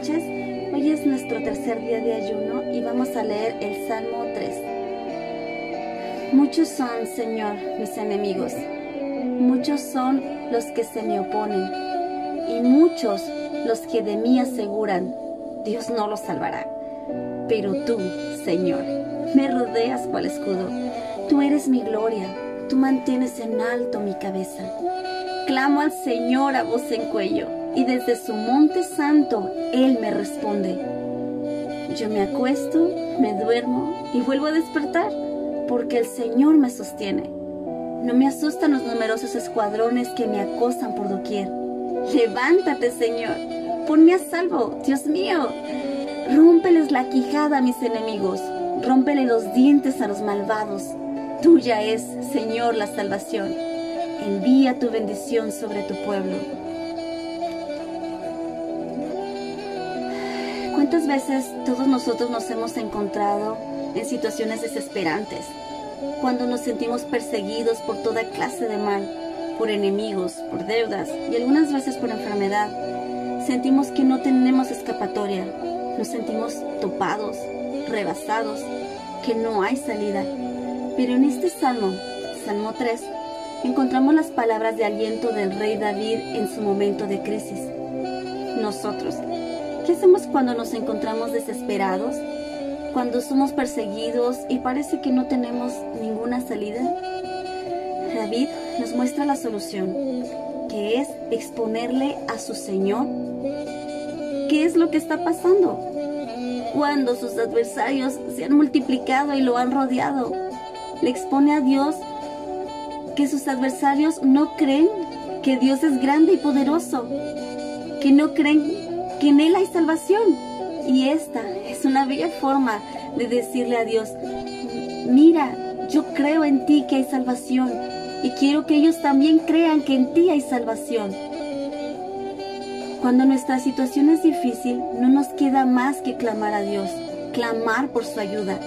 Hoy es nuestro tercer día de ayuno y vamos a leer el Salmo 3. Muchos son, Señor, mis enemigos. Muchos son los que se me oponen. Y muchos los que de mí aseguran, Dios no los salvará. Pero tú, Señor, me rodeas cual escudo. Tú eres mi gloria. Tú mantienes en alto mi cabeza. Clamo al Señor a voz en cuello y desde su monte santo Él me responde. Yo me acuesto, me duermo y vuelvo a despertar porque el Señor me sostiene. No me asustan los numerosos escuadrones que me acosan por doquier. Levántate, Señor, ponme a salvo, Dios mío. Rómpeles la quijada a mis enemigos, rómpele los dientes a los malvados. Tuya es, Señor, la salvación. Envía tu bendición sobre tu pueblo. ¿Cuántas veces todos nosotros nos hemos encontrado en situaciones desesperantes? Cuando nos sentimos perseguidos por toda clase de mal, por enemigos, por deudas y algunas veces por enfermedad. Sentimos que no tenemos escapatoria. Nos sentimos topados, rebasados, que no hay salida. Pero en este salmo, Salmo 3, encontramos las palabras de aliento del rey David en su momento de crisis. Nosotros, ¿qué hacemos cuando nos encontramos desesperados? Cuando somos perseguidos y parece que no tenemos ninguna salida. David nos muestra la solución, que es exponerle a su Señor qué es lo que está pasando. Cuando sus adversarios se han multiplicado y lo han rodeado, le expone a Dios que sus adversarios no creen que Dios es grande y poderoso, que no creen que en Él hay salvación. Y esta es una bella forma de decirle a Dios, mira, yo creo en ti que hay salvación y quiero que ellos también crean que en ti hay salvación. Cuando nuestra situación es difícil, no nos queda más que clamar a Dios, clamar por su ayuda.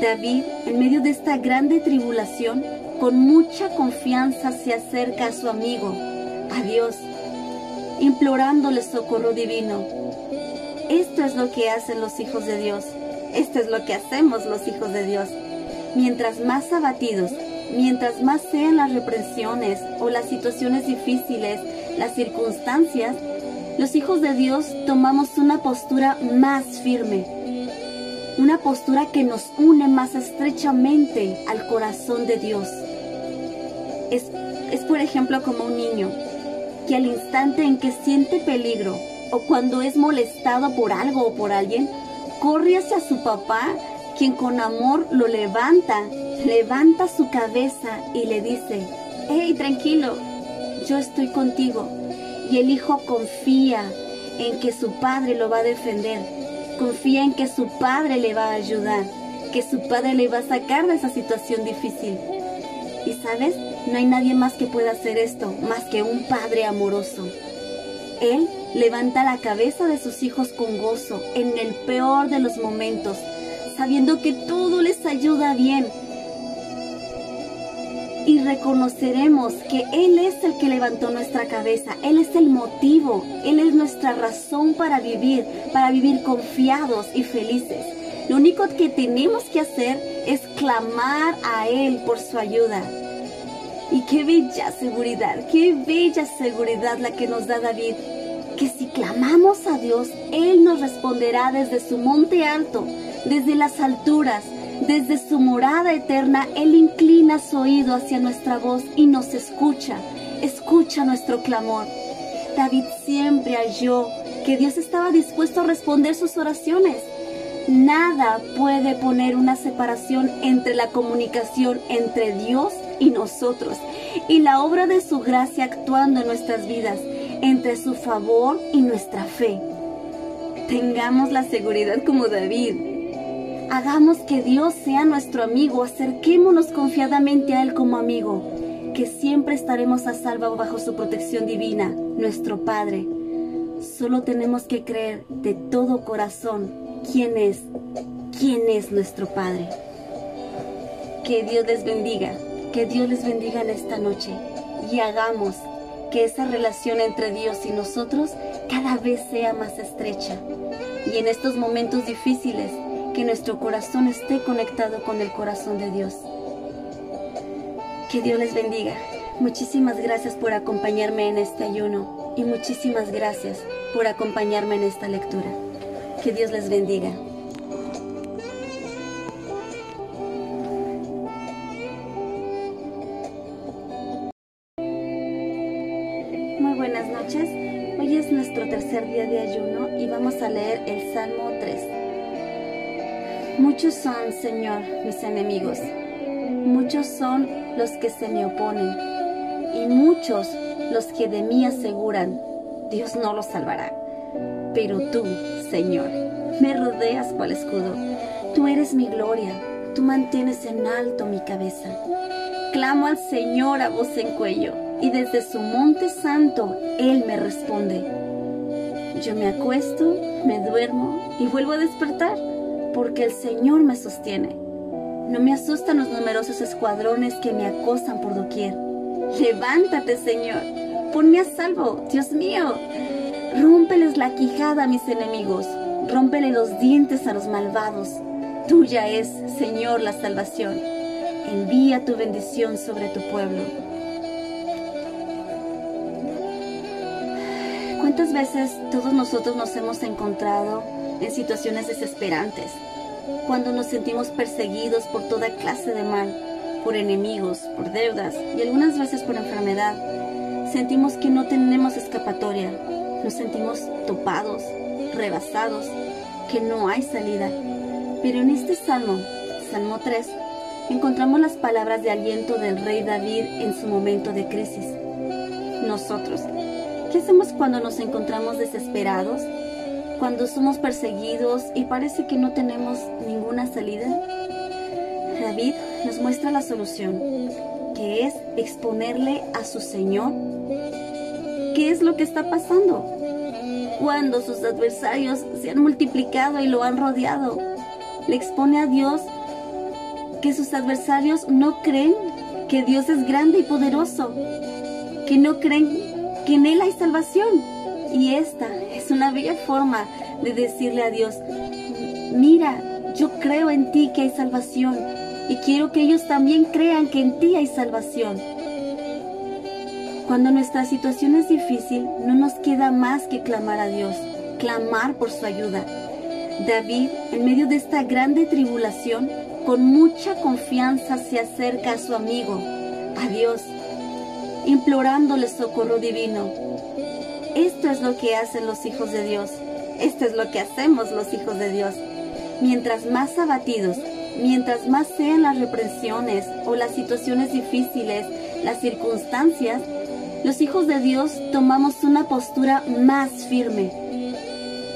David, en medio de esta grande tribulación, con mucha confianza se acerca a su amigo, a Dios, implorándole socorro divino. Esto es lo que hacen los hijos de Dios. Esto es lo que hacemos los hijos de Dios. Mientras más abatidos, mientras más sean las represiones o las situaciones difíciles, las circunstancias, los hijos de Dios tomamos una postura más firme, una postura que nos une más estrechamente al corazón de Dios. Es, es por ejemplo como un niño que al instante en que siente peligro o cuando es molestado por algo o por alguien, corre hacia su papá, quien con amor lo levanta, levanta su cabeza y le dice, hey, tranquilo, yo estoy contigo. Y el hijo confía en que su padre lo va a defender, confía en que su padre le va a ayudar, que su padre le va a sacar de esa situación difícil. Y sabes, no hay nadie más que pueda hacer esto, más que un padre amoroso. Él levanta la cabeza de sus hijos con gozo en el peor de los momentos, sabiendo que todo les ayuda bien, y reconoceremos que Él es el que levantó nuestra cabeza, Él es el motivo, Él es nuestra razón para vivir, para vivir confiados y felices. Lo único que tenemos que hacer es clamar a Él por su ayuda. Y qué bella seguridad, qué bella seguridad la que nos da David, que si clamamos a Dios, Él nos responderá desde su monte alto, desde las alturas, desde su morada eterna, Él inclina su oído hacia nuestra voz y nos escucha, escucha nuestro clamor. David siempre halló que Dios estaba dispuesto a responder sus oraciones. Nada puede poner una separación entre la comunicación entre Dios y nosotros y la obra de su gracia actuando en nuestras vidas, entre su favor y nuestra fe. Tengamos la seguridad como David Hagamos que Dios sea nuestro amigo, acerquémonos confiadamente a Él como amigo, que siempre estaremos a salvo bajo su protección divina, nuestro Padre. Solo tenemos que creer de todo corazón quién es, quién es nuestro Padre. Que Dios les bendiga, que Dios les bendiga en esta noche y hagamos que esa relación entre Dios y nosotros cada vez sea más estrecha. Y en estos momentos difíciles, que nuestro corazón esté conectado con el corazón de Dios. Que Dios les bendiga. Muchísimas gracias por acompañarme en este ayuno y muchísimas gracias por acompañarme en esta lectura. Que Dios les bendiga. Muy buenas noches. Hoy es nuestro tercer día de ayuno y vamos a leer el Salmo 3. Muchos son, Señor, mis enemigos. Muchos son los que se me oponen. Y muchos los que de mí aseguran, Dios no los salvará. Pero tú, Señor, me rodeas cual escudo. Tú eres mi gloria. Tú mantienes en alto mi cabeza. Clamo al Señor a voz en cuello y desde su monte santo Él me responde. Yo me acuesto, me duermo y vuelvo a despertar, porque el Señor me sostiene. No me asustan los numerosos escuadrones que me acosan por doquier. Levántate, Señor, ponme a salvo, Dios mío. Rómpeles la quijada a mis enemigos, rómpele los dientes a los malvados. Tuya es, Señor, la salvación. Envía tu bendición sobre tu pueblo ¿Cuántas veces todos nosotros nos hemos encontrado en situaciones desesperantes? Cuando nos sentimos perseguidos por toda clase de mal, por enemigos, por deudas y algunas veces por enfermedad. Sentimos que no tenemos escapatoria, nos sentimos topados, rebasados, que no hay salida. Pero en este salmo, Salmo 3, encontramos las palabras de aliento del rey David en su momento de crisis. Nosotros, ¿Qué hacemos cuando nos encontramos desesperados? Cuando somos perseguidos y parece que no tenemos ninguna salida? David nos muestra la solución, que es exponerle a su Señor qué es lo que está pasando. Cuando sus adversarios se han multiplicado y lo han rodeado, le expone a Dios que sus adversarios no creen que Dios es grande y poderoso, que no creen que en Él hay salvación. Y esta es una bella forma de decirle a Dios, mira, yo creo en ti que hay salvación y quiero que ellos también crean que en ti hay salvación. Cuando nuestra situación es difícil, no nos queda más que clamar a Dios, clamar por su ayuda. David, en medio de esta grande tribulación, con mucha confianza se acerca a su amigo, a Dios, implorándole socorro divino. Esto es lo que hacen los hijos de Dios. Esto es lo que hacemos los hijos de Dios. Mientras más abatidos, mientras más sean las represiones o las situaciones difíciles, las circunstancias, los hijos de Dios tomamos una postura más firme,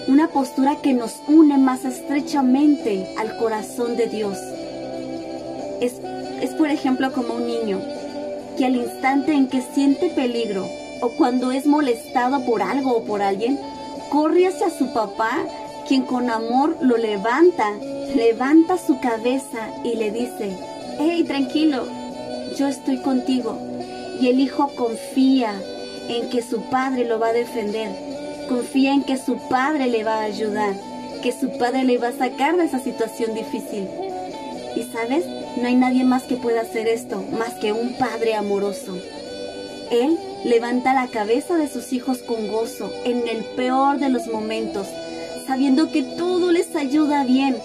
una postura que nos une más estrechamente al corazón de Dios. Es, es por ejemplo como un niño que al instante en que siente peligro o cuando es molestado por algo o por alguien, corre hacia su papá, quien con amor lo levanta, levanta su cabeza y le dice, hey, tranquilo, yo estoy contigo. Y el hijo confía en que su padre lo va a defender, confía en que su padre le va a ayudar, que su padre le va a sacar de esa situación difícil. Y sabes, no hay nadie más que pueda hacer esto, más que un padre amoroso. Él levanta la cabeza de sus hijos con gozo en el peor de los momentos, sabiendo que todo les ayuda bien.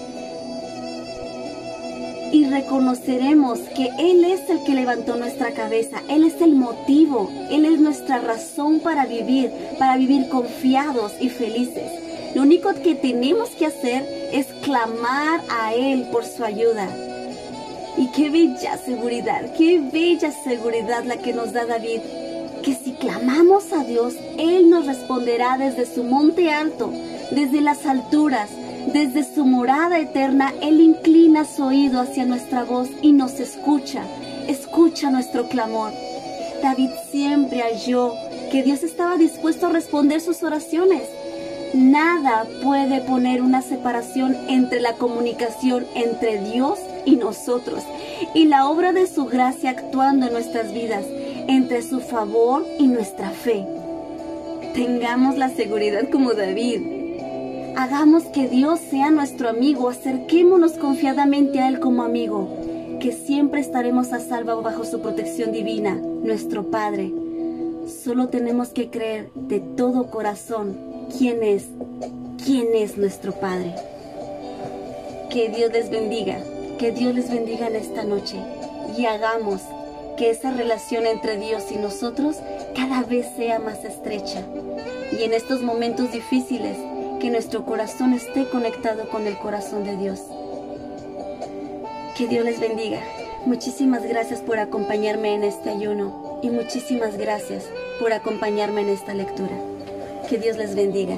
Reconoceremos que Él es el que levantó nuestra cabeza, Él es el motivo, Él es nuestra razón para vivir, para vivir confiados y felices. Lo único que tenemos que hacer es clamar a Él por su ayuda. Y qué bella seguridad, qué bella seguridad la que nos da David, que si clamamos a Dios, Él nos responderá desde su monte alto, desde las alturas, desde su morada eterna, Él inclina su oído hacia nuestra voz y nos escucha, escucha nuestro clamor. David siempre halló que Dios estaba dispuesto a responder sus oraciones. Nada puede poner una separación entre la comunicación entre Dios y nosotros y la obra de su gracia actuando en nuestras vidas. entre su favor y nuestra fe. Tengamos la seguridad como David. Hagamos que Dios sea nuestro amigo, acerquémonos confiadamente a Él como amigo, que siempre estaremos a salvo bajo su protección divina, nuestro Padre. Solo tenemos que creer de todo corazón quién es, quién es nuestro Padre. Que Dios les bendiga, que Dios les bendiga en esta noche y hagamos que esa relación entre Dios y nosotros cada vez sea más estrecha. Y en estos momentos difíciles, que nuestro corazón esté conectado con el corazón de Dios. Que Dios les bendiga. Muchísimas gracias por acompañarme en este ayuno y muchísimas gracias por acompañarme en esta lectura. Que Dios les bendiga.